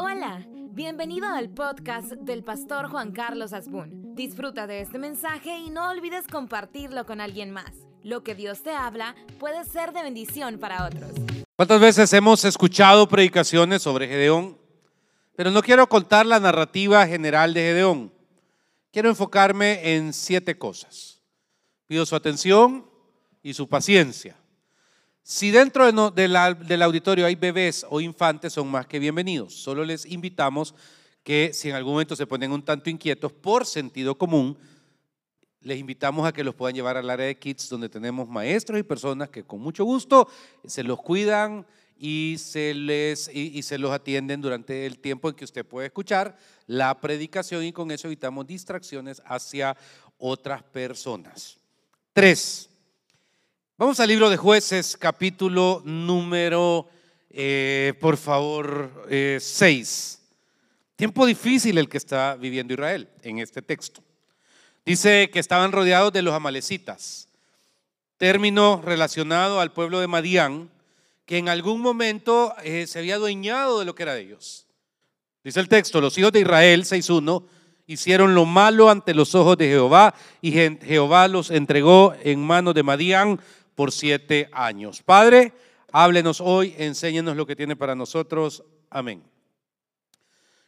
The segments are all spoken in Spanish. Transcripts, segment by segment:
Hola, bienvenido al podcast del pastor Juan Carlos Asbun. Disfruta de este mensaje y no olvides compartirlo con alguien más. Lo que Dios te habla puede ser de bendición para otros. ¿Cuántas veces hemos escuchado predicaciones sobre Gedeón? Pero no quiero contar la narrativa general de Gedeón. Quiero enfocarme en siete cosas. Pido su atención y su paciencia. Si dentro del auditorio hay bebés o infantes, son más que bienvenidos. Solo les invitamos que si en algún momento se ponen un tanto inquietos por sentido común, les invitamos a que los puedan llevar al área de kids donde tenemos maestros y personas que con mucho gusto se los cuidan y se, les, y se los atienden durante el tiempo en que usted puede escuchar la predicación y con eso evitamos distracciones hacia otras personas. Tres, Vamos al libro de jueces, capítulo número, eh, por favor, 6. Eh, Tiempo difícil el que está viviendo Israel en este texto. Dice que estaban rodeados de los amalecitas, término relacionado al pueblo de Madián, que en algún momento eh, se había adueñado de lo que era de ellos. Dice el texto, los hijos de Israel, 6.1, hicieron lo malo ante los ojos de Jehová y Jehová los entregó en manos de Madián por siete años. Padre, háblenos hoy, enséñenos lo que tiene para nosotros. Amén.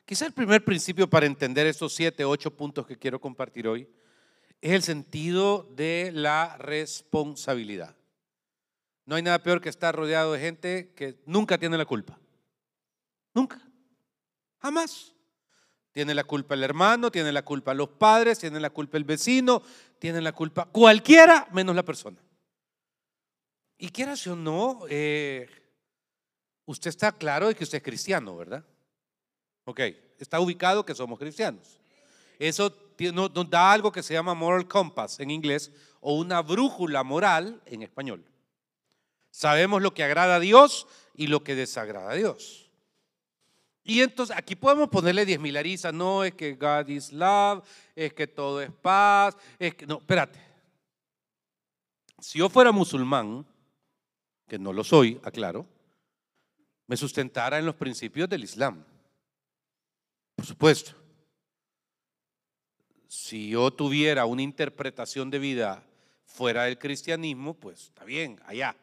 Quizá el primer principio para entender estos siete, ocho puntos que quiero compartir hoy es el sentido de la responsabilidad. No hay nada peor que estar rodeado de gente que nunca tiene la culpa. Nunca. Jamás. Tiene la culpa el hermano, tiene la culpa los padres, tiene la culpa el vecino, tiene la culpa cualquiera menos la persona. Y quieras o no, eh, usted está claro de que usted es cristiano, ¿verdad? Ok, está ubicado que somos cristianos. Eso nos da algo que se llama moral compass en inglés o una brújula moral en español. Sabemos lo que agrada a Dios y lo que desagrada a Dios. Y entonces aquí podemos ponerle diez mil arisas, no es que God is love, es que todo es paz, es que no, espérate. Si yo fuera musulmán, que no lo soy, aclaro, me sustentara en los principios del Islam. Por supuesto. Si yo tuviera una interpretación de vida fuera del cristianismo, pues está bien, allá.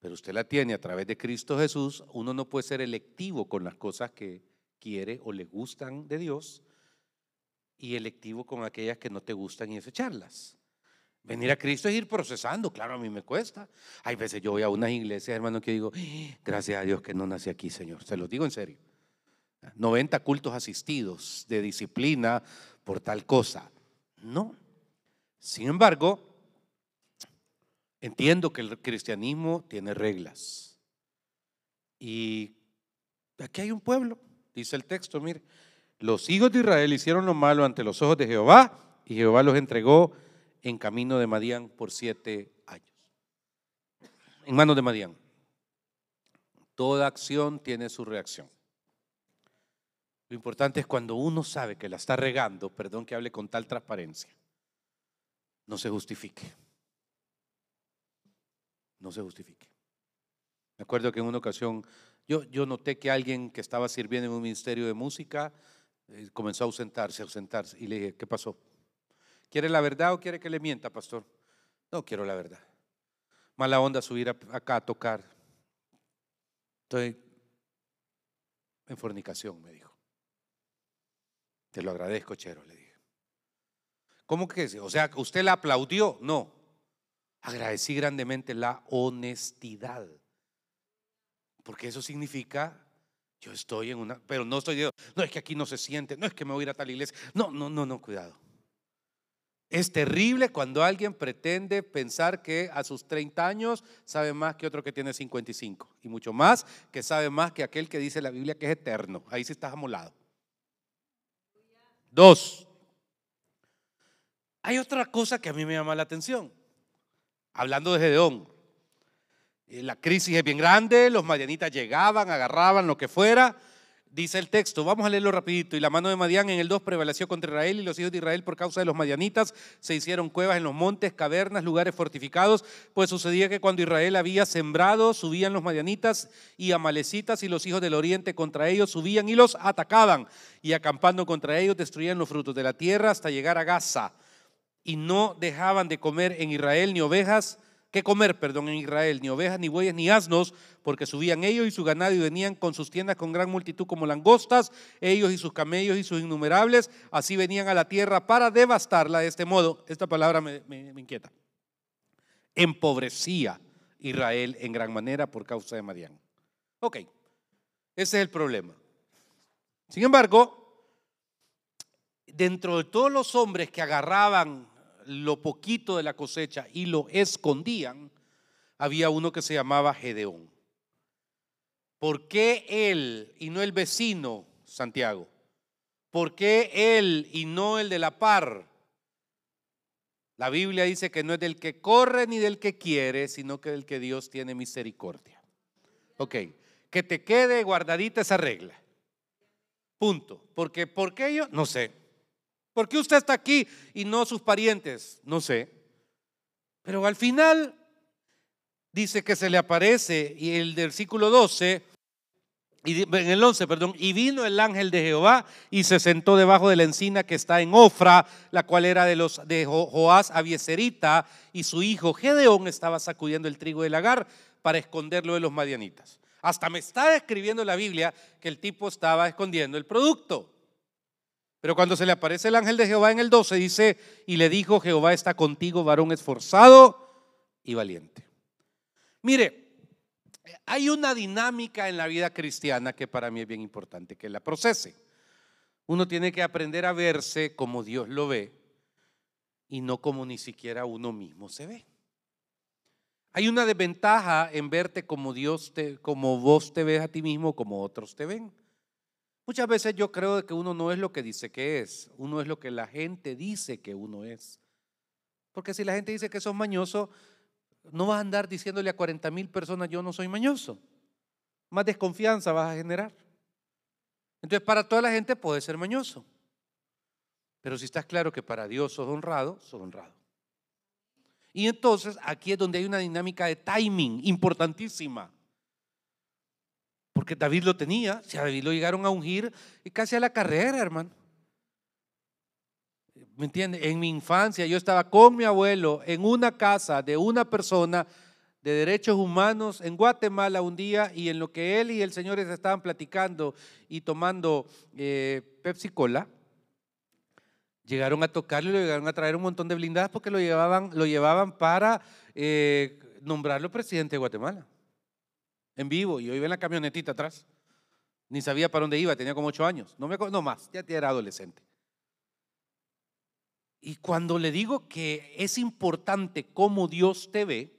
Pero usted la tiene a través de Cristo Jesús, uno no puede ser electivo con las cosas que quiere o le gustan de Dios y electivo con aquellas que no te gustan y desecharlas. Venir a Cristo es ir procesando, claro, a mí me cuesta. Hay veces yo voy a unas iglesias, hermano, que digo, gracias a Dios que no nací aquí, Señor. Se lo digo en serio. 90 cultos asistidos de disciplina por tal cosa. No. Sin embargo, entiendo que el cristianismo tiene reglas. Y aquí hay un pueblo, dice el texto, mire, los hijos de Israel hicieron lo malo ante los ojos de Jehová y Jehová los entregó en camino de Madián por siete años. En manos de Madián. Toda acción tiene su reacción. Lo importante es cuando uno sabe que la está regando, perdón que hable con tal transparencia, no se justifique. No se justifique. Me acuerdo que en una ocasión yo, yo noté que alguien que estaba sirviendo en un ministerio de música eh, comenzó a ausentarse, a ausentarse. Y le dije, ¿qué pasó? ¿Quiere la verdad o quiere que le mienta, pastor? No quiero la verdad. Mala onda subir acá a tocar. Estoy en fornicación, me dijo. Te lo agradezco, Chero, le dije. ¿Cómo que? O sea, ¿usted la aplaudió? No. Agradecí grandemente la honestidad. Porque eso significa, yo estoy en una, pero no estoy, no es que aquí no se siente, no es que me voy a ir a tal iglesia. No, no, no, no, cuidado. Es terrible cuando alguien pretende pensar que a sus 30 años sabe más que otro que tiene 55 y mucho más que sabe más que aquel que dice la Biblia que es eterno. Ahí sí estás amolado. Dos. Hay otra cosa que a mí me llama la atención. Hablando de Gedeón. Eh, la crisis es bien grande, los madianitas llegaban, agarraban lo que fuera. Dice el texto, vamos a leerlo rapidito. Y la mano de Madián en el 2 prevaleció contra Israel y los hijos de Israel por causa de los madianitas se hicieron cuevas en los montes, cavernas, lugares fortificados. Pues sucedía que cuando Israel había sembrado, subían los madianitas y amalecitas y los hijos del oriente contra ellos subían y los atacaban. Y acampando contra ellos destruían los frutos de la tierra hasta llegar a Gaza. Y no dejaban de comer en Israel ni ovejas que comer, perdón, en Israel, ni ovejas, ni bueyes, ni asnos, porque subían ellos y su ganado y venían con sus tiendas con gran multitud como langostas, ellos y sus camellos y sus innumerables, así venían a la tierra para devastarla de este modo. Esta palabra me, me inquieta. Empobrecía Israel en gran manera por causa de Madián. Ok, ese es el problema. Sin embargo, dentro de todos los hombres que agarraban lo poquito de la cosecha y lo escondían, había uno que se llamaba Gedeón. ¿Por qué él y no el vecino Santiago? ¿Por qué él y no el de la par? La Biblia dice que no es del que corre ni del que quiere, sino que del que Dios tiene misericordia. Ok, que te quede guardadita esa regla. Punto. Porque, ¿por qué yo? No sé. ¿Por qué usted está aquí y no sus parientes? No sé. Pero al final dice que se le aparece y el versículo 12 y en el 11, perdón, y vino el ángel de Jehová y se sentó debajo de la encina que está en Ofra, la cual era de los de Joás Abieserita, y su hijo Gedeón estaba sacudiendo el trigo del lagar para esconderlo de los madianitas. Hasta me está describiendo la Biblia que el tipo estaba escondiendo el producto. Pero cuando se le aparece el ángel de Jehová en el 12, dice, y le dijo, Jehová está contigo, varón esforzado y valiente. Mire, hay una dinámica en la vida cristiana que para mí es bien importante que la procese. Uno tiene que aprender a verse como Dios lo ve y no como ni siquiera uno mismo se ve. Hay una desventaja en verte como Dios te, como vos te ves a ti mismo, como otros te ven. Muchas veces yo creo que uno no es lo que dice que es, uno es lo que la gente dice que uno es. Porque si la gente dice que sos mañoso, no vas a andar diciéndole a 40 mil personas yo no soy mañoso. Más desconfianza vas a generar. Entonces para toda la gente puede ser mañoso. Pero si estás claro que para Dios sos honrado, sos honrado. Y entonces aquí es donde hay una dinámica de timing importantísima. Porque David lo tenía, si a David lo llegaron a ungir y casi a la carrera, hermano. ¿Me entiende? En mi infancia yo estaba con mi abuelo en una casa de una persona de derechos humanos en Guatemala un día y en lo que él y el señor estaban platicando y tomando eh, Pepsi Cola, llegaron a tocarlo y lo llegaron a traer un montón de blindadas porque lo llevaban, lo llevaban para eh, nombrarlo presidente de Guatemala en vivo y yo iba en la camionetita atrás. Ni sabía para dónde iba, tenía como ocho años. No, me, no más, ya era adolescente. Y cuando le digo que es importante cómo Dios te ve,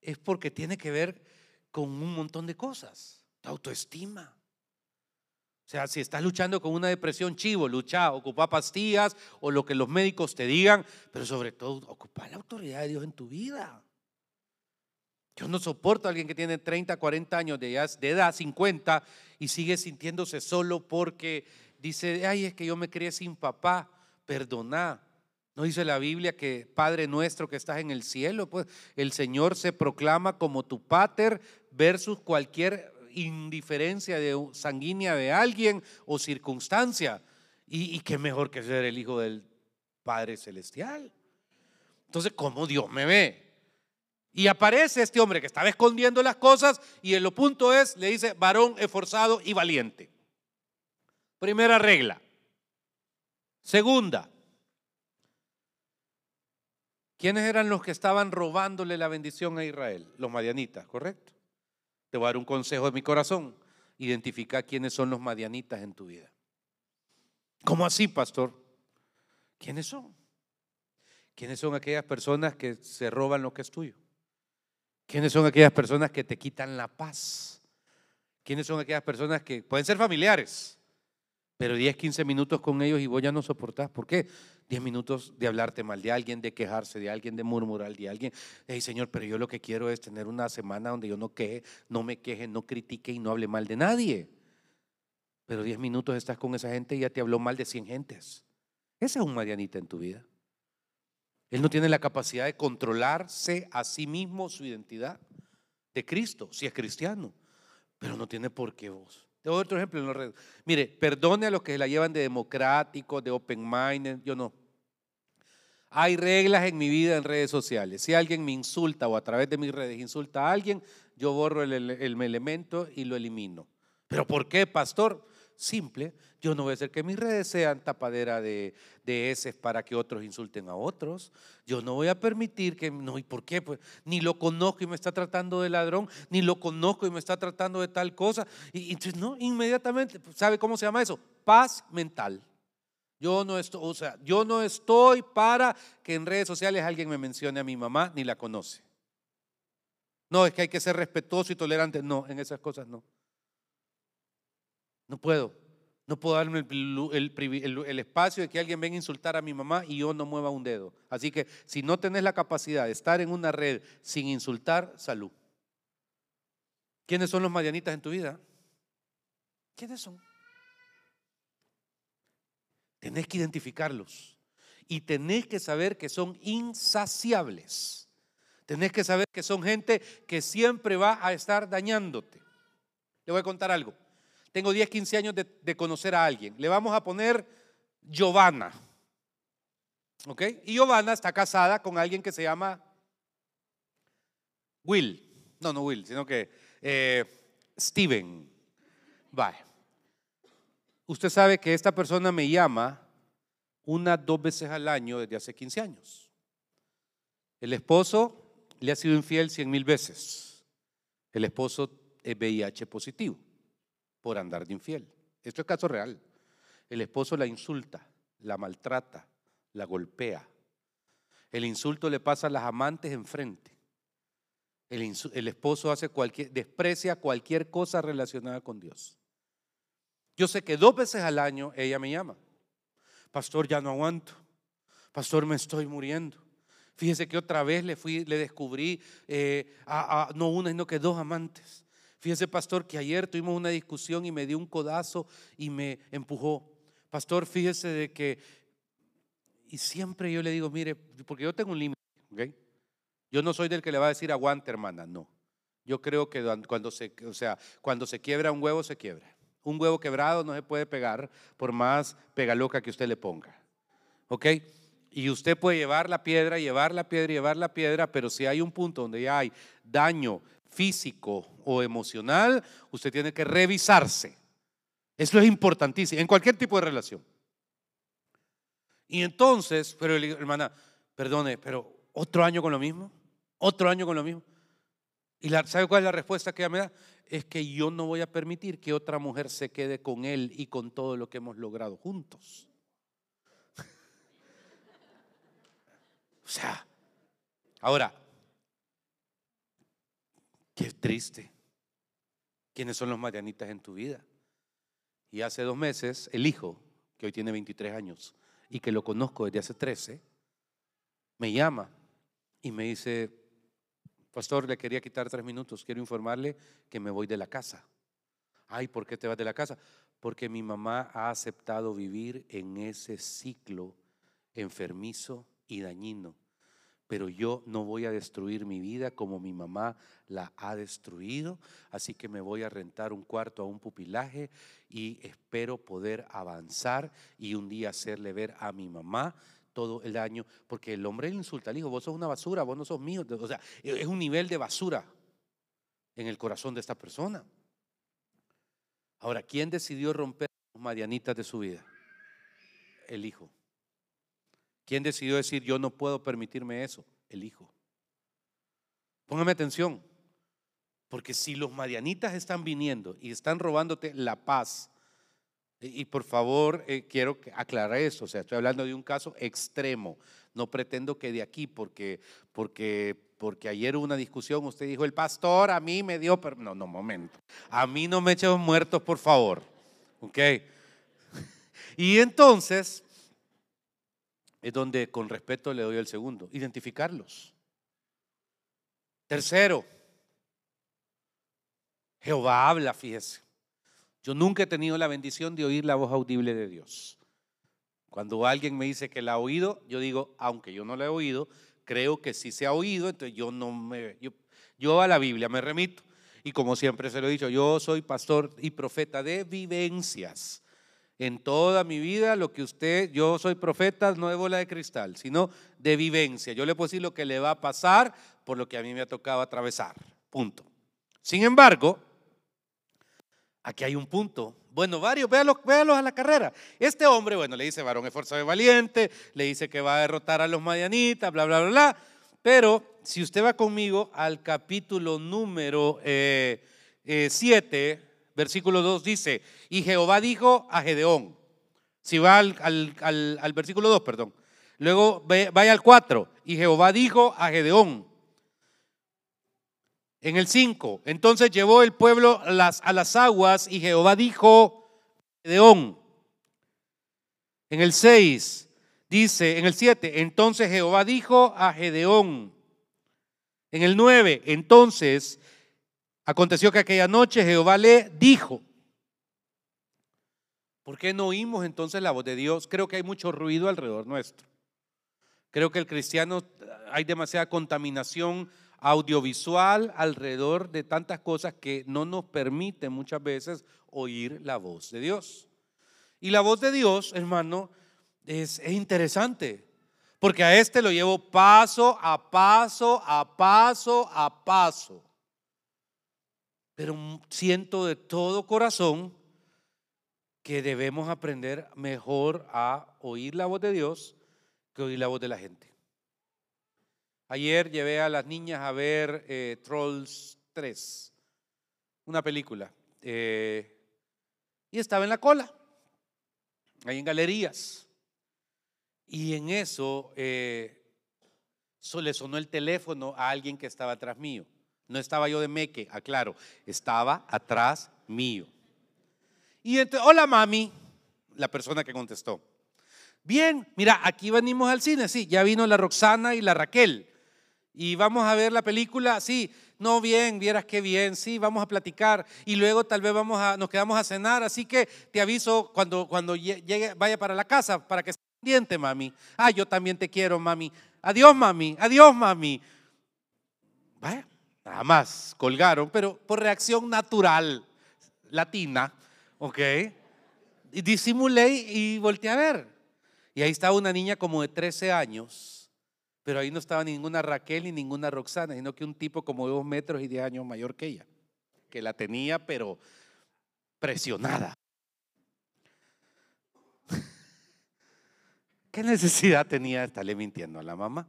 es porque tiene que ver con un montón de cosas. Tu autoestima. O sea, si estás luchando con una depresión, chivo, lucha, ocupa pastillas o lo que los médicos te digan, pero sobre todo ocupa la autoridad de Dios en tu vida. Yo no soporto a alguien que tiene 30, 40 años de edad, 50, y sigue sintiéndose solo porque dice, ay, es que yo me crié sin papá, perdona. ¿No dice la Biblia que Padre nuestro que estás en el cielo? Pues el Señor se proclama como tu pater versus cualquier indiferencia de, sanguínea de alguien o circunstancia. Y, y qué mejor que ser el hijo del Padre Celestial. Entonces, ¿cómo Dios me ve? Y aparece este hombre que estaba escondiendo las cosas y en lo punto es, le dice, varón esforzado y valiente. Primera regla. Segunda, ¿quiénes eran los que estaban robándole la bendición a Israel? Los madianitas, ¿correcto? Te voy a dar un consejo de mi corazón. Identifica quiénes son los madianitas en tu vida. ¿Cómo así, pastor? ¿Quiénes son? ¿Quiénes son aquellas personas que se roban lo que es tuyo? ¿Quiénes son aquellas personas que te quitan la paz? ¿Quiénes son aquellas personas que pueden ser familiares, pero 10, 15 minutos con ellos y vos ya no soportás? ¿Por qué? 10 minutos de hablarte mal de alguien, de quejarse de alguien, de murmurar de alguien. Hey, Señor, pero yo lo que quiero es tener una semana donde yo no queje, no me queje, no critique y no hable mal de nadie. pero 10 minutos estás con esa gente y ya te habló mal de 100 gentes. Ese es un Marianita en tu vida. Él no tiene la capacidad de controlarse a sí mismo su identidad de Cristo, si es cristiano, pero no tiene por qué vos. Te doy otro ejemplo en los redes. Mire, perdone a los que la llevan de democrático, de open mind, yo no. Hay reglas en mi vida en redes sociales. Si alguien me insulta o a través de mis redes insulta a alguien, yo borro el, el elemento y lo elimino. ¿Pero por qué, pastor? Simple, yo no voy a hacer que mis redes sean tapadera de, de para que otros insulten a otros. Yo no voy a permitir que, no, ¿y por qué? Pues ni lo conozco y me está tratando de ladrón, ni lo conozco y me está tratando de tal cosa. Y, entonces, no, inmediatamente, ¿sabe cómo se llama eso? Paz mental. Yo no estoy, o sea, yo no estoy para que en redes sociales alguien me mencione a mi mamá ni la conoce. No, es que hay que ser respetuoso y tolerante. No, en esas cosas no. No puedo. No puedo darme el, espacio de que alguien venga a insultar a mi mamá y yo no mueva un dedo. Así que si no tenés la capacidad de estar en una red sin insultar, salud. ¿Quiénes son los marianitas en tu vida? ¿Quiénes son? Tenés que identificarlos y tenés que saber que son insaciables. Tenés que saber que son gente que siempre va a estar dañándote. Le voy a contar algo. Tengo 10, 15 años de, conocer a alguien. Le vamos a poner Giovanna. ¿Ok? Y Giovanna está casada con alguien que se llama Will. No, no Will, sino que eh, Steven. Bye. Usted sabe que esta persona me llama una, dos veces al año desde hace 15 años. El esposo le ha sido infiel 100 mil veces. El esposo es VIH positivo por andar de infiel. Esto es caso real. El esposo la insulta, la maltrata, la golpea. El insulto le pasa a las amantes enfrente. El, el esposo hace cualquier, desprecia cualquier cosa relacionada con Dios. Yo sé que dos veces al año ella me llama. Pastor, ya no aguanto. Pastor, me estoy muriendo. Fíjese que otra vez le fui, le descubrí eh, a, no una, sino que dos amantes. Fíjese, pastor, que ayer tuvimos una discusión y me dio un codazo y me empujó. Pastor, fíjese de que, y siempre yo le digo, mire, porque yo tengo un límite. Yo no soy del que le va a decir aguante, hermana, no. Yo creo que cuando se, o sea, cuando se quiebra un huevo, se quiebra. Un huevo quebrado no se puede pegar por más pegaloca que usted le ponga. ¿Ok? Y usted puede llevar la piedra, llevar la piedra, llevar la piedra, pero si hay un punto donde ya hay daño físico o emocional, usted tiene que revisarse. Eso es importantísimo, en cualquier tipo de relación. Y entonces, pero hermana, perdone, pero otro año con lo mismo, otro año con lo mismo. ¿Y la, sabe cuál es la respuesta que ella me da? Es que yo no voy a permitir que otra mujer se quede con él y con todo lo que hemos logrado juntos. o sea, ahora, Qué triste. ¿Quiénes son los marianitas en tu vida? Y hace dos meses, el hijo, que hoy tiene 23 años y que lo conozco desde hace 13, me llama y me dice, pastor, le quería quitar tres minutos, quiero informarle que me voy de la casa. Ay, ¿por qué te vas de la casa? Porque mi mamá ha aceptado vivir en ese ciclo enfermizo y dañino pero yo no voy a destruir mi vida como mi mamá la ha destruido, así que me voy a rentar un cuarto a un pupilaje y espero poder avanzar y un día hacerle ver a mi mamá todo el daño, porque el hombre le insulta al hijo, vos sos una basura, vos no sos mío, o sea, es un nivel de basura en el corazón de esta persona. Ahora, ¿quién decidió romper las marianitas de su vida? El hijo. ¿Quién decidió decir yo no puedo permitirme eso? El Hijo. Póngame atención, porque si los marianitas están viniendo y están robándote la paz, y por favor eh, quiero aclarar eso, o sea, estoy hablando de un caso extremo, no pretendo que de aquí, porque, porque, porque ayer hubo una discusión, usted dijo, el pastor a mí me dio, pero no, no, momento, a mí no me echen muertos, por favor, ¿ok? Y entonces, es donde con respeto le doy el segundo, identificarlos. Tercero, Jehová habla, fíjese. Yo nunca he tenido la bendición de oír la voz audible de Dios. Cuando alguien me dice que la ha oído, yo digo, aunque yo no la he oído, creo que sí se ha oído, entonces yo no me, yo, yo a la Biblia me remito. Y como siempre se lo he dicho, yo soy pastor y profeta de vivencias. En toda mi vida, lo que usted, yo soy profeta no de bola de cristal, sino de vivencia. Yo le puedo decir lo que le va a pasar por lo que a mí me ha tocado atravesar. Punto. Sin embargo, aquí hay un punto. Bueno, varios, véalos, a la carrera. Este hombre, bueno, le dice varón esforzado y valiente, le dice que va a derrotar a los madianitas, bla, bla, bla, bla. Pero si usted va conmigo al capítulo número 7, eh, eh, versículo 2 dice, y Jehová dijo a Gedeón, si va al, versículo 2, perdón, luego vaya al 4, y Jehová dijo a Gedeón, en el 5, entonces llevó el pueblo las, a las aguas y Jehová dijo a Gedeón. En el 6 dice, en el 7, entonces Jehová dijo a Gedeón. En el 9, entonces aconteció que aquella noche Jehová le dijo. ¿Por qué no oímos entonces la voz de Dios? Creo que hay mucho ruido alrededor nuestro. Creo que el cristiano hay demasiada contaminación audiovisual alrededor de tantas cosas que no nos permite muchas veces oír la voz de Dios. Y la voz de Dios, hermano, es, es interesante. Porque a este lo llevo paso a paso, a paso, a paso. Pero siento de todo corazón que debemos aprender mejor a oír la voz de Dios que oír la voz de la gente. Ayer llevé a las niñas a ver eh, Trolls 3, una película, eh, y estaba en la cola, ahí en galerías. Y en eso eh, le sonó el teléfono a alguien que estaba atrás mío. No estaba yo de meque, aclaro, estaba atrás mío. Y entonces, hola mami, la persona que contestó. Bien, mira, aquí venimos al cine, sí, ya vino la Roxana y la Raquel. Y vamos a ver la película, sí, no bien, vieras qué bien, sí, vamos a platicar y luego tal vez vamos a, nos quedamos a cenar, así que te aviso cuando, cuando llegue, vaya para la casa para que diente, mami. Ah, yo también te quiero, mami. Adiós, mami. Adiós, mami. Vaya, nada más colgaron, pero por reacción natural latina, ¿ok? Y disimulé y volteé a ver. Y ahí estaba una niña como de 13 años, pero ahí no estaba ninguna Raquel ni ninguna Roxana, sino que un tipo como de dos metros y 10 años mayor que ella, que la tenía, pero presionada. ¿Qué necesidad tenía de estarle mintiendo a la mamá?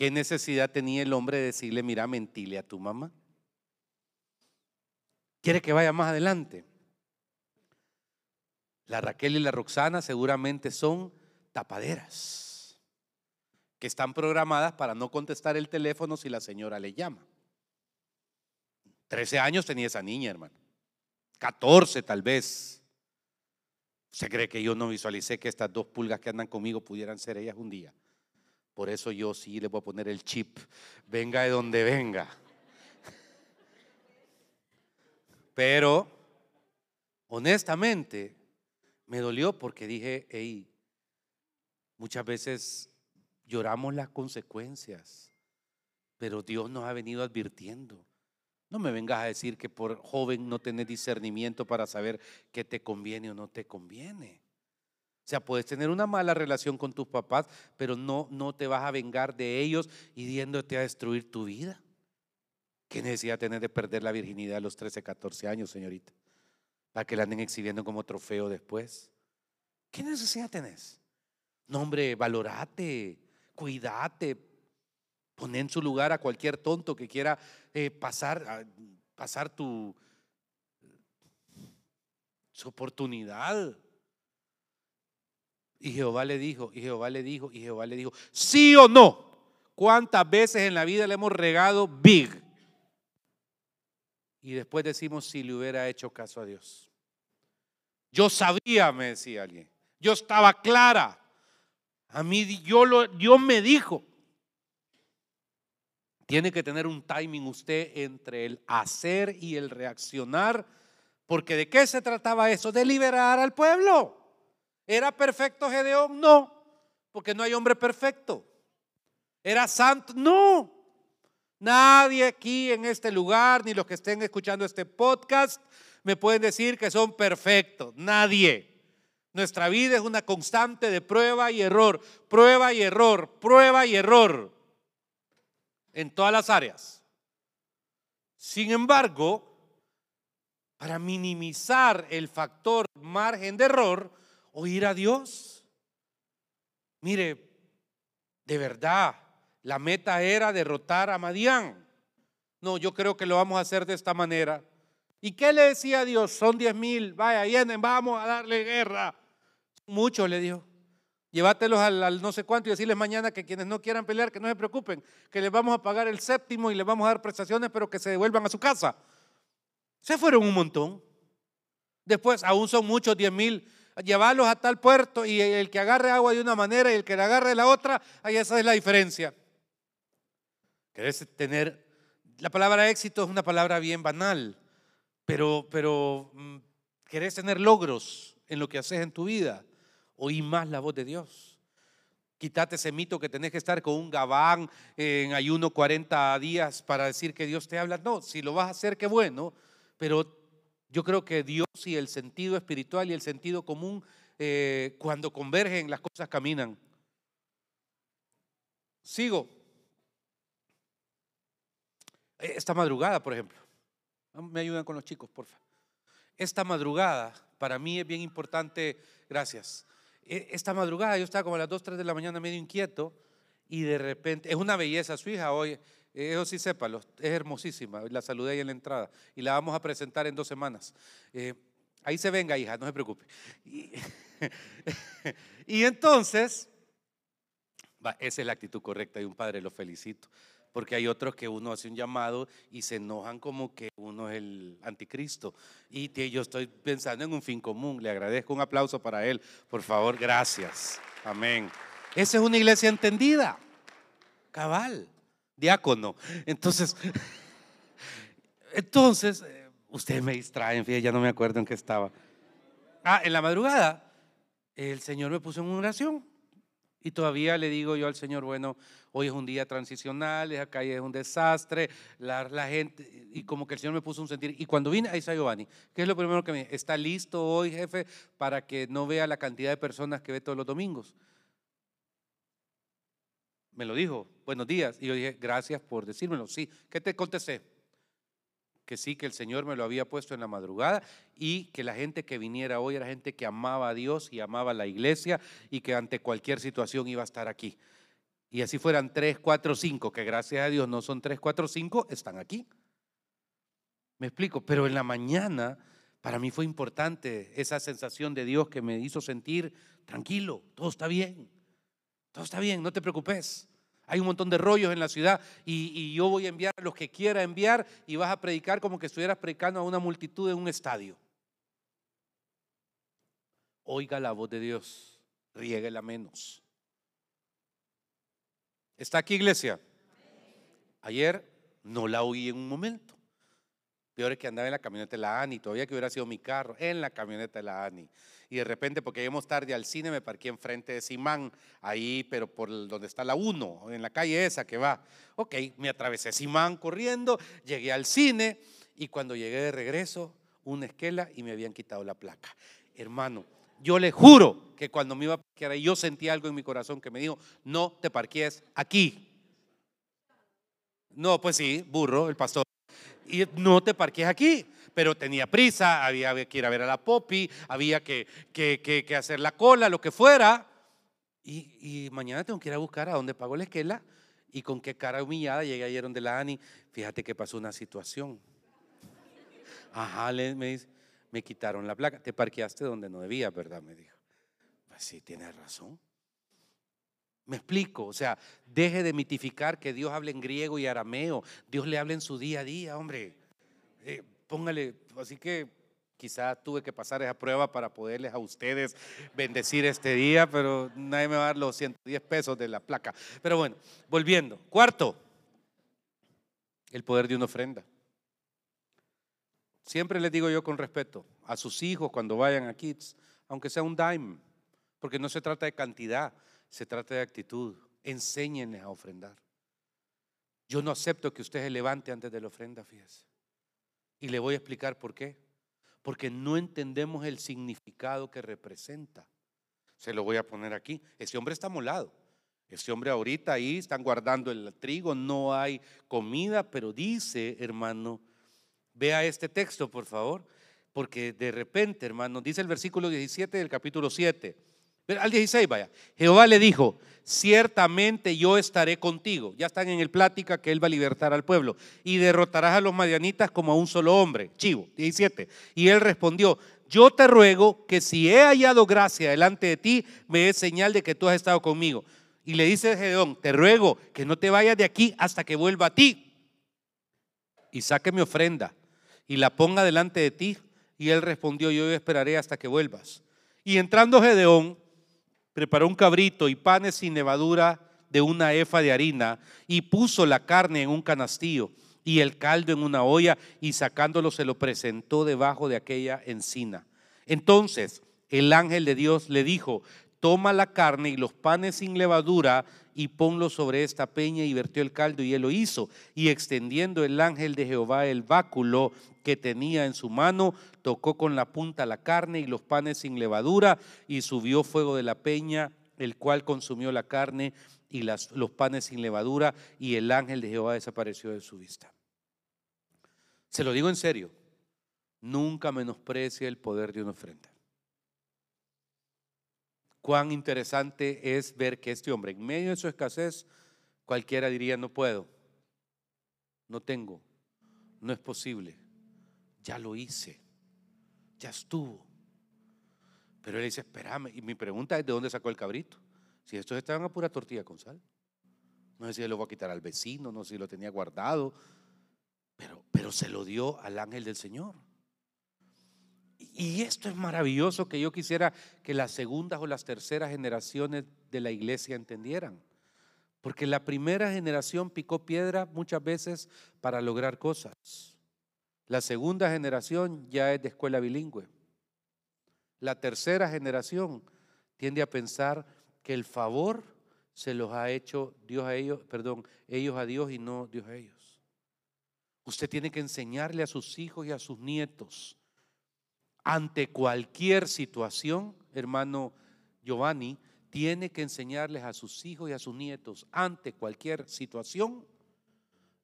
¿Qué necesidad tenía el hombre de decirle, mira, mentile a tu mamá? ¿Quiere que vaya más adelante? La Raquel y la Roxana seguramente son tapaderas que están programadas para no contestar el teléfono si la señora le llama. Trece años tenía esa niña, hermano. Catorce tal vez. ¿Se cree que yo no visualicé que estas dos pulgas que andan conmigo pudieran ser ellas un día? Por eso yo sí le voy a poner el chip, venga de donde venga. Pero, honestamente, me dolió porque dije, hey, muchas veces lloramos las consecuencias, pero Dios nos ha venido advirtiendo. No me vengas a decir que por joven no tenés discernimiento para saber qué te conviene o no te conviene. Sea, puedes tener una mala relación con tus papás, pero no, no te vas a vengar de ellos y diéndote a destruir tu vida. ¿Qué necesidad tenés de perder la virginidad a los 13, 14 años, señorita? Para que la anden exhibiendo como trofeo después. ¿Qué necesidad tenés? No, hombre, valorate, cuídate, pon en su lugar a cualquier tonto que quiera eh, pasar, pasar tu su oportunidad. Y Jehová le dijo, y Jehová le dijo, y Jehová le dijo, sí o no. ¿Cuántas veces en la vida le hemos regado big? Y después decimos si le hubiera hecho caso a Dios. Yo sabía, me decía alguien. Yo estaba clara. A mí yo lo, Dios me dijo. Tiene que tener un timing usted entre el hacer y el reaccionar Porque ¿de qué se trataba eso? De liberar al pueblo. ¿Era perfecto Gedeón? No, porque no hay hombre perfecto. ¿Era santo? No. Nadie aquí en este lugar, ni los que estén escuchando este podcast, me pueden decir que son perfectos. Nadie. Nuestra vida es una constante de prueba y error, prueba y error, prueba y error en todas las áreas. Sin embargo, para minimizar el factor margen de error, oír a Dios. Mire, de verdad, la meta era derrotar a Madián. No, yo creo que lo vamos a hacer de esta manera. ¿Y qué le decía a Dios? Son diez mil, vaya, vienen, vamos a darle guerra. Mucho le dio. Llévatelos al, no sé cuánto y decirles mañana que quienes no quieran pelear, que no se preocupen, que les vamos a pagar el séptimo y les vamos a dar prestaciones, pero que se devuelvan a su casa. Se fueron un montón. Después, aún son muchos, diez mil. Llevarlos a tal puerto y el que agarre agua de una manera y el que la agarre de la otra, ahí esa es la diferencia. Querés tener, la palabra éxito es una palabra bien banal, pero, pero mm, querés tener logros en lo que haces en tu vida oí más la voz de Dios. Quítate ese mito que tenés que estar con un gabán en ayuno 40 días para decir que Dios te habla. No, si lo vas a hacer, qué bueno, pero yo creo que Dios y el sentido espiritual y el sentido común, eh, cuando convergen, las cosas caminan. Sigo. Eh, esta madrugada, por ejemplo. Me ayudan con los chicos, porfa. Esta madrugada, para mí es bien importante, gracias. E, esta madrugada yo estaba como a las 2, 3 de la mañana medio inquieto y de repente, es una belleza su hija hoy, eso sí sépalo, es hermosísima, la saludé ahí en la entrada y la vamos a presentar en dos semanas. Eh, ahí se venga hija, no se preocupe. Y, entonces, esa es la actitud correcta de un padre, lo felicito porque hay otros que uno hace un llamado y se enojan como que uno es el anticristo. Y yo estoy pensando en un fin común. Le agradezco un aplauso para él. Por favor, gracias. Amén. Esa es una iglesia entendida. Cabal. Diácono. Entonces, entonces, eh, ustedes me distraen, fíjense, ya no me acuerdo en qué estaba. Ah, en la madrugada, el Señor me puso en una oración. Y todavía le digo yo al Señor, bueno, hoy es un día transicional, esa calle es un desastre, la, gente, y como que el Señor me puso un sentir. Y cuando vine, ahí está Giovanni, ¿qué es lo primero que me dice? ¿Está listo hoy, jefe, para que no vea la cantidad de personas que ve todos los domingos? Me lo dijo, buenos días. Y yo dije, gracias por decírmelo. Sí, ¿qué te contesté? que sí, que el Señor me lo había puesto en la madrugada y que la gente que viniera hoy era gente que amaba a Dios y amaba a la iglesia y que ante cualquier situación iba a estar aquí. Y así fueran tres, cuatro, cinco, que gracias a Dios no son tres, cuatro, cinco, están aquí. Me explico, pero en la mañana para mí fue importante esa sensación de Dios que me hizo sentir tranquilo, todo está bien, todo está bien, no te preocupes. Hay un montón de rollos en la ciudad y, yo voy a enviar a los que quiera enviar y vas a predicar como que estuvieras predicando a una multitud en un estadio. Oiga la voz de Dios, riéguela menos. ¿Está aquí iglesia? Ayer no la oí en un momento. Peor es que andaba en la camioneta de la ANI, todavía que hubiera sido mi carro, en la camioneta de la ANI y de repente, porque íbamos tarde al cine, me parqué enfrente de Simán, ahí, pero por donde está la 1, en la calle esa que va. Ok, me atravesé Simán corriendo, llegué al cine y cuando llegué de regreso, una esquela y me habían quitado la placa. Hermano, yo le juro que cuando me iba a parquear yo sentí algo en mi corazón que me dijo, no te parques aquí. No, pues sí, burro, el pastor. Y no te parques aquí pero tenía prisa, había que ir a ver a la Popi, había que, que, hacer la cola, lo que fuera. Y, mañana tengo que ir a buscar a dónde pagó la esquela y con qué cara humillada llegué ayer donde la Ani. Fíjate que pasó una situación. Ajá, me dice, me quitaron la placa. Te parqueaste donde no debía, ¿verdad? Me dijo. Pues sí, tienes razón. Me explico, o sea, deje de mitificar que Dios hable en griego y arameo. Dios le habla en su día a día, hombre. Eh, póngale, así que quizá tuve que pasar esa prueba para poderles a ustedes bendecir este día, pero nadie me va a dar los 110 pesos de la placa. Pero bueno, volviendo. Cuarto, el poder de una ofrenda. Siempre les digo yo con respeto a sus hijos cuando vayan a Kids, aunque sea un dime, porque no se trata de cantidad, se trata de actitud. Enséñenles a ofrendar. Yo no acepto que usted se levante antes de la ofrenda, fíjese. Y le voy a explicar por qué. Porque no entendemos el significado que representa. Se lo voy a poner aquí. Ese hombre está molado. Ese hombre ahorita ahí están guardando el trigo, no hay comida, pero dice, hermano, vea este texto, por favor, porque de repente, hermano, dice el versículo 17 del capítulo 7. Al 16, vaya. Jehová le dijo, ciertamente yo estaré contigo. Ya están en el plática que él va a libertar al pueblo. Y derrotarás a los madianitas como a un solo hombre. Chivo, 17. Y él respondió, yo te ruego que si he hallado gracia delante de ti, me des señal de que tú has estado conmigo. Y le dice Gedeón, te ruego que no te vayas de aquí hasta que vuelva a ti. Y saque mi ofrenda y la ponga delante de ti. Y él respondió, yo esperaré hasta que vuelvas. Y entrando Gedeón, preparó un cabrito y panes sin levadura de una efa de harina y puso la carne en un canastillo y el caldo en una olla y sacándolo se lo presentó debajo de aquella encina. Entonces el ángel de Dios le dijo, toma la carne y los panes sin levadura y ponlo sobre esta peña y vertió el caldo y él lo hizo. Y extendiendo el ángel de Jehová el báculo que tenía en su mano, tocó con la punta la carne y los panes sin levadura y subió fuego de la peña, el cual consumió la carne y los panes sin levadura y el ángel de Jehová desapareció de su vista. Se lo digo en serio, nunca menosprecie el poder de una ofrenda cuán interesante es ver que este hombre, en medio de su escasez, cualquiera diría, no puedo, no tengo, no es posible, ya lo hice, ya estuvo. Pero él dice, espérame, y mi pregunta es, ¿de dónde sacó el cabrito? Si estos estaban a pura tortilla con sal. No sé si lo voy a quitar al vecino, no sé si lo tenía guardado, pero, pero se lo dio al ángel del Señor. Y esto es maravilloso que yo quisiera que las segundas o las terceras generaciones de la iglesia entendieran. Porque la primera generación picó piedra muchas veces para lograr cosas. La segunda generación ya es de escuela bilingüe. La tercera generación tiende a pensar que el favor se los ha hecho Dios a ellos, perdón, ellos a Dios y no Dios a ellos. Usted tiene que enseñarle a sus hijos y a sus nietos ante cualquier situación, hermano Giovanni, tiene que enseñarles a sus hijos y a sus nietos, ante cualquier situación,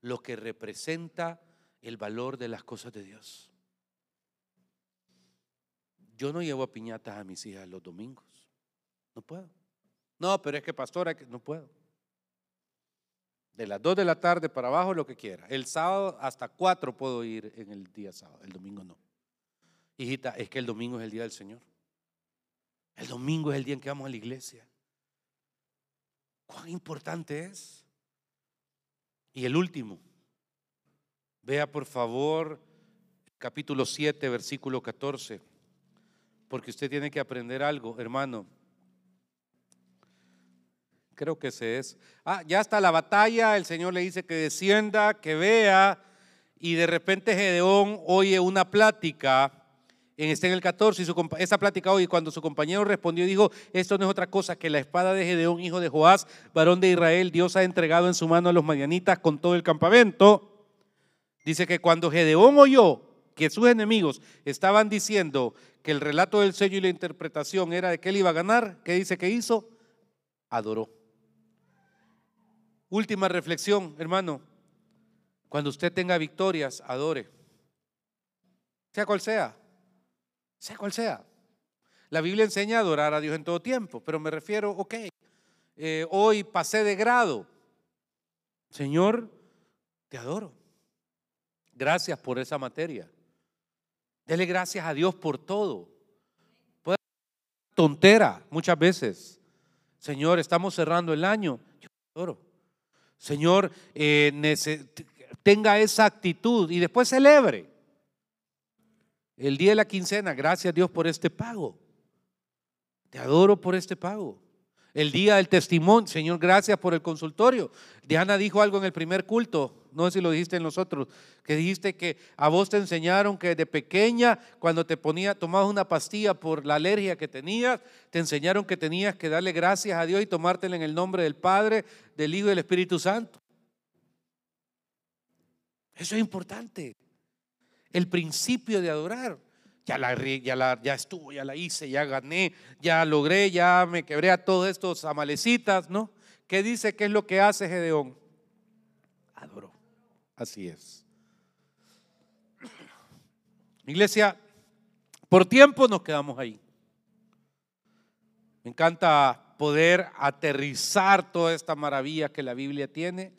lo que representa el valor de las cosas de Dios. Yo no llevo a piñatas a mis hijas los domingos. No puedo. No, pero es que pastora, no puedo. De las 2 de la tarde para abajo, lo que quiera. El sábado hasta 4 puedo ir en el día sábado, el domingo no. Hijita, es que el domingo es el día del Señor. El domingo es el día en que vamos a la iglesia. ¿Cuán importante es? Y el último. Vea por favor capítulo 7, versículo 14. Porque usted tiene que aprender algo, hermano. Creo que ese es. Ah, ya está la batalla. El Señor le dice que descienda, que vea. Y de repente Gedeón oye una plática en, este en el 14, y su, esa plática hoy, cuando su compañero respondió dijo, esto no es otra cosa que la espada de Gedeón, hijo de Joás, varón de Israel, Dios ha entregado en su mano a los madianitas con todo el campamento. Dice que cuando Gedeón oyó que sus enemigos estaban diciendo que el relato del sello y la interpretación era de que él iba a ganar, ¿qué dice que hizo? Adoró. Última reflexión, hermano. Cuando usted tenga victorias, adore. Sea cual sea sea cual sea. La Biblia enseña a adorar a Dios en todo tiempo, pero me refiero, ok, eh, hoy pasé de grado. Señor, te adoro. Gracias por esa materia. Dele gracias a Dios por todo. Puede ser tontera muchas veces. Señor, estamos cerrando el año. Yo te adoro. Señor, eh, tenga esa actitud y después celebre. El día de la quincena, gracias a Dios por este pago. Te adoro por este pago. El día del testimonio, Señor, gracias por el consultorio. Diana dijo algo en el primer culto, no sé si lo dijiste en los otros, que dijiste que a vos te enseñaron que de pequeña, cuando te ponía, tomabas una pastilla por la alergia que tenías, te enseñaron que tenías que darle gracias a Dios y tomártela en el nombre del Padre, del Hijo y del Espíritu Santo. Eso es importante. El principio de adorar ya la, ya la ya estuvo, ya la hice, ya gané, ya logré, ya me quebré a todos estos amalecitas, ¿no? ¿Qué dice? ¿Qué es lo que hace Gedeón? Adoró. Así es. Iglesia, por tiempo nos quedamos ahí. Me encanta poder aterrizar toda esta maravilla que la Biblia tiene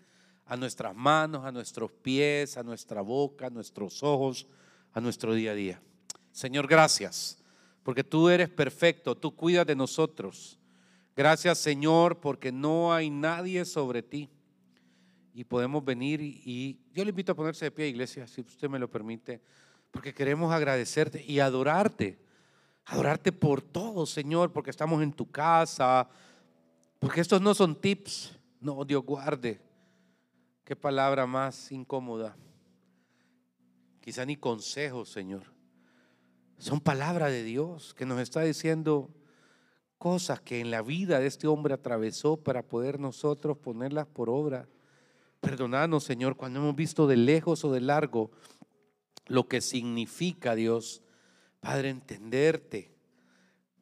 a nuestras manos, a nuestros pies, a nuestra boca, a nuestros ojos, a nuestro día a día. Señor, gracias, porque tú eres perfecto, tú cuidas de nosotros. Gracias, Señor, porque no hay nadie sobre ti. Y podemos venir y, yo le invito a ponerse de pie, iglesia, si usted me lo permite, porque queremos agradecerte y adorarte. Adorarte por todo, Señor, porque estamos en tu casa, porque estos no son tips, no, Dios guarde. Qué palabra más incómoda. Quizá ni consejos, Señor. Son palabras de Dios que nos está diciendo cosas que en la vida de este hombre atravesó para poder nosotros ponerlas por obra. Perdónanos, Señor, cuando hemos visto de lejos o de largo lo que significa Dios. Padre, entenderte.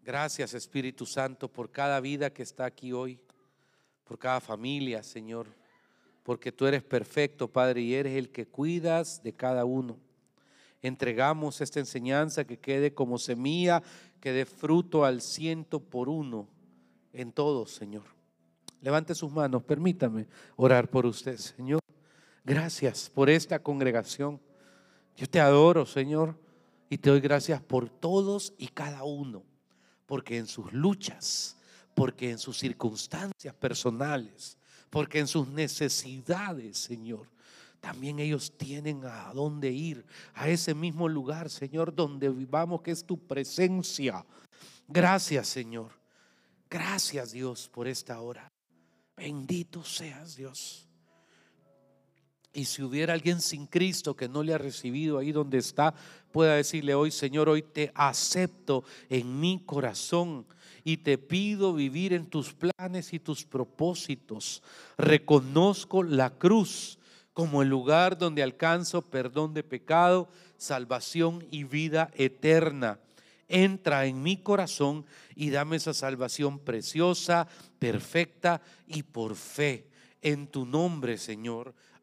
Gracias, Espíritu Santo, por cada vida que está aquí hoy, por cada familia, Señor, porque tú eres perfecto, Padre, y eres el que cuidas de cada uno entregamos esta enseñanza que quede como semilla, que dé fruto al ciento por uno en todos, Señor. Levante sus manos, permítame orar por usted, Señor. Gracias por esta congregación. Yo te adoro, Señor, y te doy gracias por todos y cada uno, porque en sus luchas, porque en sus circunstancias personales, porque en sus necesidades, Señor, también ellos tienen a dónde ir, a ese mismo lugar, Señor, donde vivamos, que es tu presencia. Gracias, Señor. Gracias, Dios, por esta hora. Bendito seas, Dios. Y si hubiera alguien sin Cristo que no le ha recibido ahí donde está, pueda decirle hoy, Señor, hoy te acepto en mi corazón y te pido vivir en tus planes y tus propósitos. Reconozco la cruz como el lugar donde alcanzo perdón de pecado, salvación y vida eterna. Entra en mi corazón y dame esa salvación preciosa, perfecta y por fe. En tu nombre, Señor.